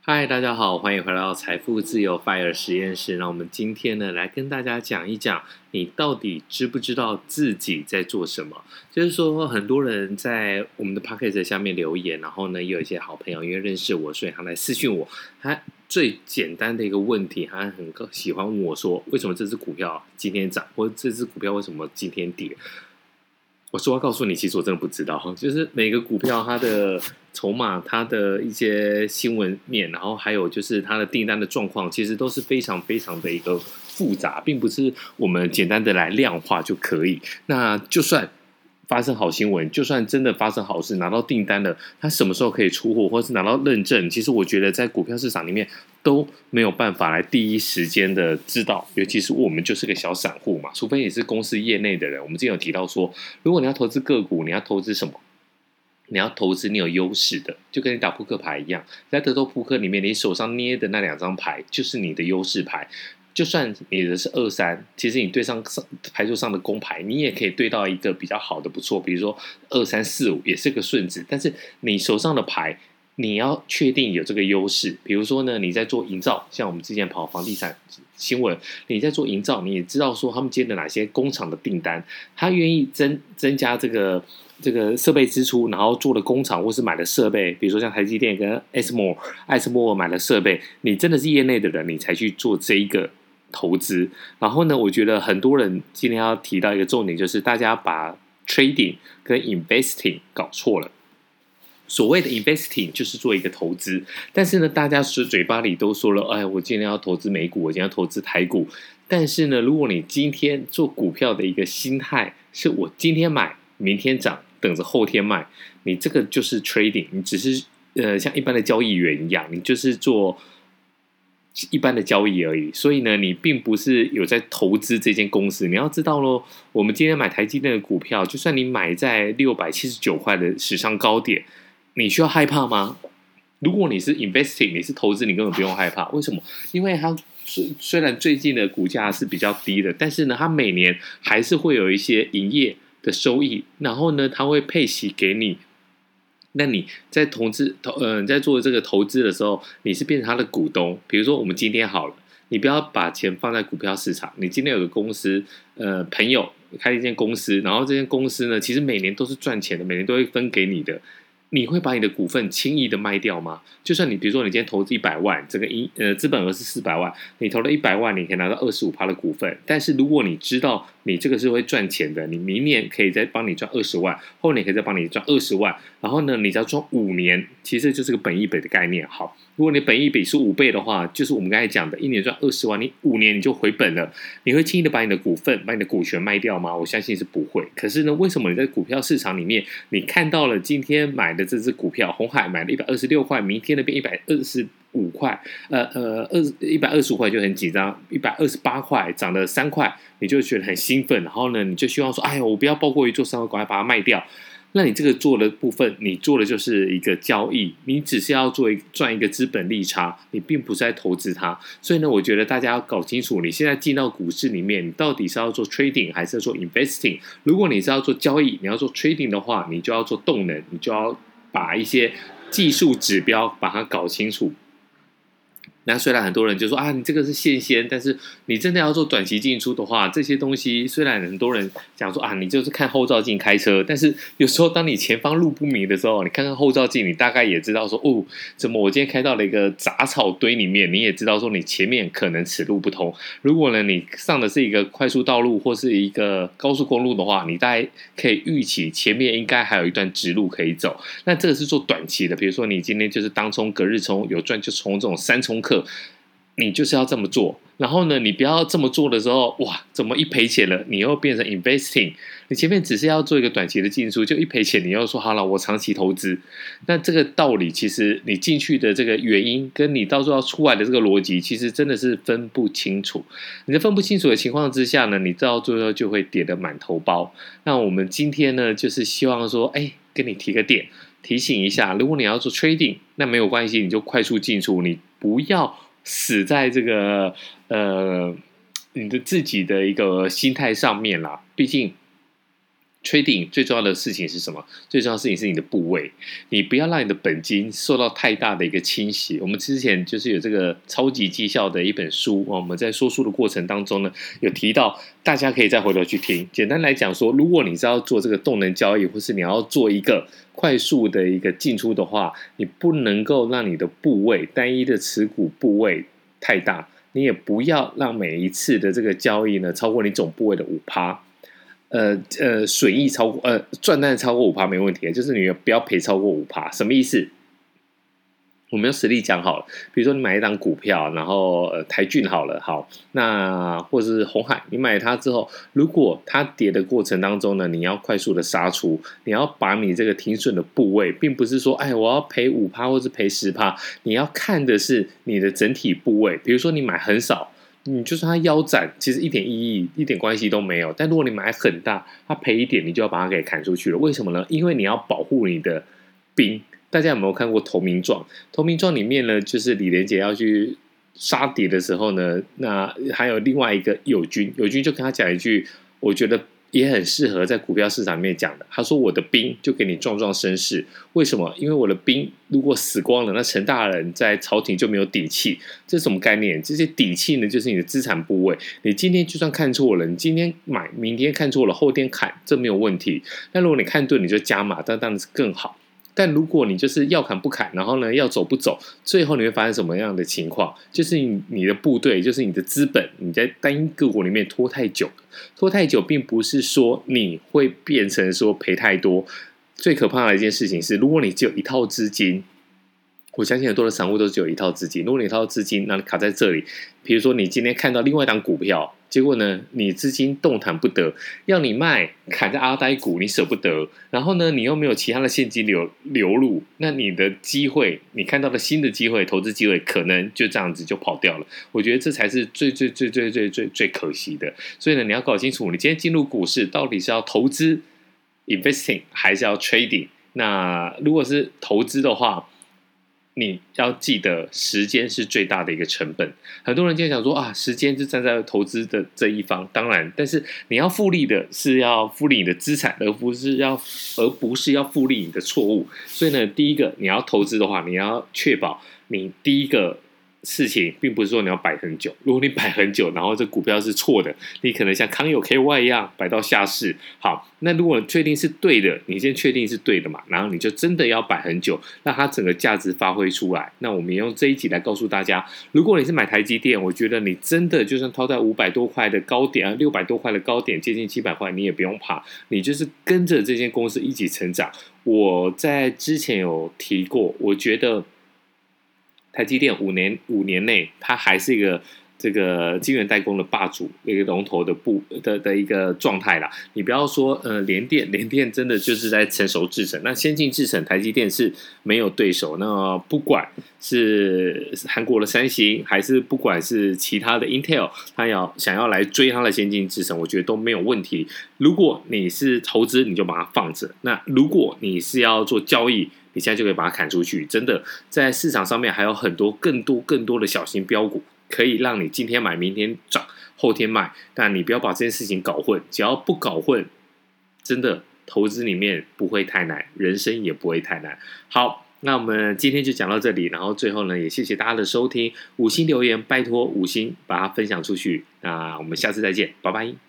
嗨，大家好，欢迎回到财富自由 Fire 实验室。那我们今天呢，来跟大家讲一讲，你到底知不知道自己在做什么？就是说，很多人在我们的 Podcast 下面留言，然后呢，也有一些好朋友因为认识我，所以他来私讯我。他最简单的一个问题，他很喜欢问我说，为什么这只股票今天涨，或者这只股票为什么今天跌？我说要告诉你，其实我真的不知道，就是每个股票它的筹码、它的一些新闻面，然后还有就是它的订单的状况，其实都是非常非常的一个复杂，并不是我们简单的来量化就可以。那就算。发生好新闻，就算真的发生好事，拿到订单了，他什么时候可以出货，或是拿到认证？其实我觉得在股票市场里面都没有办法来第一时间的知道，尤其是我们就是个小散户嘛，除非你是公司业内的人。我们之前有提到说，如果你要投资个股，你要投资什么？你要投资你有优势的，就跟你打扑克牌一样，在德州扑克里面，你手上捏的那两张牌就是你的优势牌。就算你的是二三，其实你对上上牌桌上的公牌，你也可以对到一个比较好的不错，比如说二三四五也是个顺子。但是你手上的牌，你要确定有这个优势。比如说呢，你在做营造，像我们之前跑房地产新闻，你在做营造，你也知道说他们接的哪些工厂的订单，他愿意增增加这个这个设备支出，然后做的工厂或是买的设备，比如说像台积电跟艾斯摩艾斯摩尔买的设备，你真的是业内的人，你才去做这一个。投资，然后呢，我觉得很多人今天要提到一个重点，就是大家把 trading 跟 investing 搞错了。所谓的 investing 就是做一个投资，但是呢，大家是嘴巴里都说了，哎，我今天要投资美股，我今天要投资台股。但是呢，如果你今天做股票的一个心态是我今天买，明天涨，等着后天卖，你这个就是 trading，你只是呃像一般的交易员一样，你就是做。一般的交易而已，所以呢，你并不是有在投资这间公司。你要知道喽，我们今天买台积电的股票，就算你买在六百七十九块的史上高点，你需要害怕吗？如果你是 investing，你是投资，你根本不用害怕。为什么？因为它虽虽然最近的股价是比较低的，但是呢，它每年还是会有一些营业的收益，然后呢，它会配息给你。那你在投资投嗯，在做这个投资的时候，你是变成他的股东。比如说，我们今天好了，你不要把钱放在股票市场。你今天有个公司，呃，朋友开一间公司，然后这间公司呢，其实每年都是赚钱的，每年都会分给你的。你会把你的股份轻易的卖掉吗？就算你比如说你今天投资一百万，这个一呃资本额是四百万，你投了一百万，你可以拿到二十五趴的股份。但是如果你知道你这个是会赚钱的，你明年可以再帮你赚二十万，后年可以再帮你赚二十万，然后呢，你只要赚五年，其实就是个本益比的概念。好，如果你本益比是五倍的话，就是我们刚才讲的，一年赚二十万，你五年你就回本了。你会轻易的把你的股份、把你的股权卖掉吗？我相信是不会。可是呢，为什么你在股票市场里面，你看到了今天买的这只股票，红海买了一百二十六块，明天那边一百二十五块，呃呃，二一百二十五块就很紧张，一百二十八块涨了三块，你就觉得很兴奋，然后呢，你就希望说，哎呀，我不要包过于做三块，赶快把它卖掉。那你这个做的部分，你做的就是一个交易，你只是要做赚一个资本利差，你并不是在投资它。所以呢，我觉得大家要搞清楚，你现在进到股市里面，你到底是要做 trading 还是做 investing？如果你是要做交易，你要做 trading 的话，你就要做动能，你就要把一些技术指标把它搞清楚。那虽然很多人就说啊，你这个是线先，但是你真的要做短期进出的话，这些东西虽然很多人讲说啊，你就是看后照镜开车，但是有时候当你前方路不明的时候，你看看后照镜，你大概也知道说哦，怎么我今天开到了一个杂草堆里面，你也知道说你前面可能此路不通。如果呢，你上的是一个快速道路或是一个高速公路的话，你大概可以预期前面应该还有一段直路可以走。那这个是做短期的，比如说你今天就是当冲、隔日冲有赚就冲这种三冲客。你就是要这么做，然后呢，你不要这么做的时候，哇，怎么一赔钱了？你又变成 investing，你前面只是要做一个短期的进出，就一赔钱，你又说好了，我长期投资。那这个道理，其实你进去的这个原因，跟你到时候要出来的这个逻辑，其实真的是分不清楚。你在分不清楚的情况之下呢，你到最后就会跌得满头包。那我们今天呢，就是希望说，哎，跟你提个点，提醒一下，如果你要做 trading，那没有关系，你就快速进出，你不要。死在这个呃，你的自己的一个心态上面了。毕竟 Trading 最重要的事情是什么？最重要的事情是你的部位，你不要让你的本金受到太大的一个侵袭。我们之前就是有这个超级绩效的一本书，我们在说书的过程当中呢，有提到，大家可以再回头去听。简单来讲说，如果你是要做这个动能交易，或是你要做一个快速的一个进出的话，你不能够让你的部位单一的持股部位太大，你也不要让每一次的这个交易呢超过你总部位的五趴。呃呃，损益超过呃赚单超过五趴没问题，就是你不要赔超过五趴，什么意思？我们用实例讲好了，比如说你买一档股票，然后呃台郡好了，好，那或者是红海，你买它之后，如果它跌的过程当中呢，你要快速的杀出，你要把你这个停损的部位，并不是说哎我要赔五趴或是赔十趴，你要看的是你的整体部位，比如说你买很少。你就算他腰斩，其实一点意义、一点关系都没有。但如果你买很大，他赔一点，你就要把它给砍出去了。为什么呢？因为你要保护你的兵。大家有没有看过《投名状》？《投名状》里面呢，就是李连杰要去杀敌的时候呢，那还有另外一个友军，友军就跟他讲一句，我觉得。也很适合在股票市场里面讲的。他说：“我的兵就给你壮壮声势，为什么？因为我的兵如果死光了，那陈大人在朝廷就没有底气。这是什么概念？这些底气呢，就是你的资产部位。你今天就算看错了，你今天买，明天看错了，后天砍，这没有问题。那如果你看对，你就加码，那当然是更好。”但如果你就是要砍不砍，然后呢要走不走，最后你会发生什么样的情况？就是你你的部队，就是你的资本，你在单一个股里面拖太久，拖太久，并不是说你会变成说赔太多。最可怕的一件事情是，如果你只有一套资金，我相信很多的散户都只有一套资金。如果你一套资金，那你卡在这里，比如说你今天看到另外一档股票。结果呢，你资金动弹不得，要你卖，砍在阿呆股，你舍不得。然后呢，你又没有其他的现金流流入，那你的机会，你看到的新的机会，投资机会，可能就这样子就跑掉了。我觉得这才是最最最最最最最可惜的。所以呢，你要搞清楚，你今天进入股市到底是要投资 investing 还是要 trading？那如果是投资的话，你要记得，时间是最大的一个成本。很多人就想说啊，时间就站在投资的这一方，当然，但是你要复利的是要复利你的资产，而不是要而不是要复利你的错误。所以呢，第一个你要投资的话，你要确保你第一个。事情并不是说你要摆很久，如果你摆很久，然后这股票是错的，你可能像康友 KY 一样摆到下市。好，那如果确定是对的，你先确定是对的嘛，然后你就真的要摆很久，让它整个价值发挥出来。那我们也用这一集来告诉大家，如果你是买台积电，我觉得你真的就算套在五百多块的高点啊，六百多块的高点，接近七百块，你也不用怕，你就是跟着这间公司一起成长。我在之前有提过，我觉得。台积电五年五年内，它还是一个这个晶圆代工的霸主，一个龙头的部的的一个状态啦。你不要说呃联电，联电真的就是在成熟制程，那先进制程，台积电是没有对手。那不管是韩国的三星，还是不管是其他的 Intel，它要想要来追它的先进制程，我觉得都没有问题。如果你是投资，你就把它放着；那如果你是要做交易，你现在就可以把它砍出去，真的，在市场上面还有很多更多更多的小型标股，可以让你今天买，明天涨，后天卖。但你不要把这件事情搞混，只要不搞混，真的投资里面不会太难，人生也不会太难。好，那我们今天就讲到这里，然后最后呢，也谢谢大家的收听，五星留言，拜托五星把它分享出去。那我们下次再见，拜拜。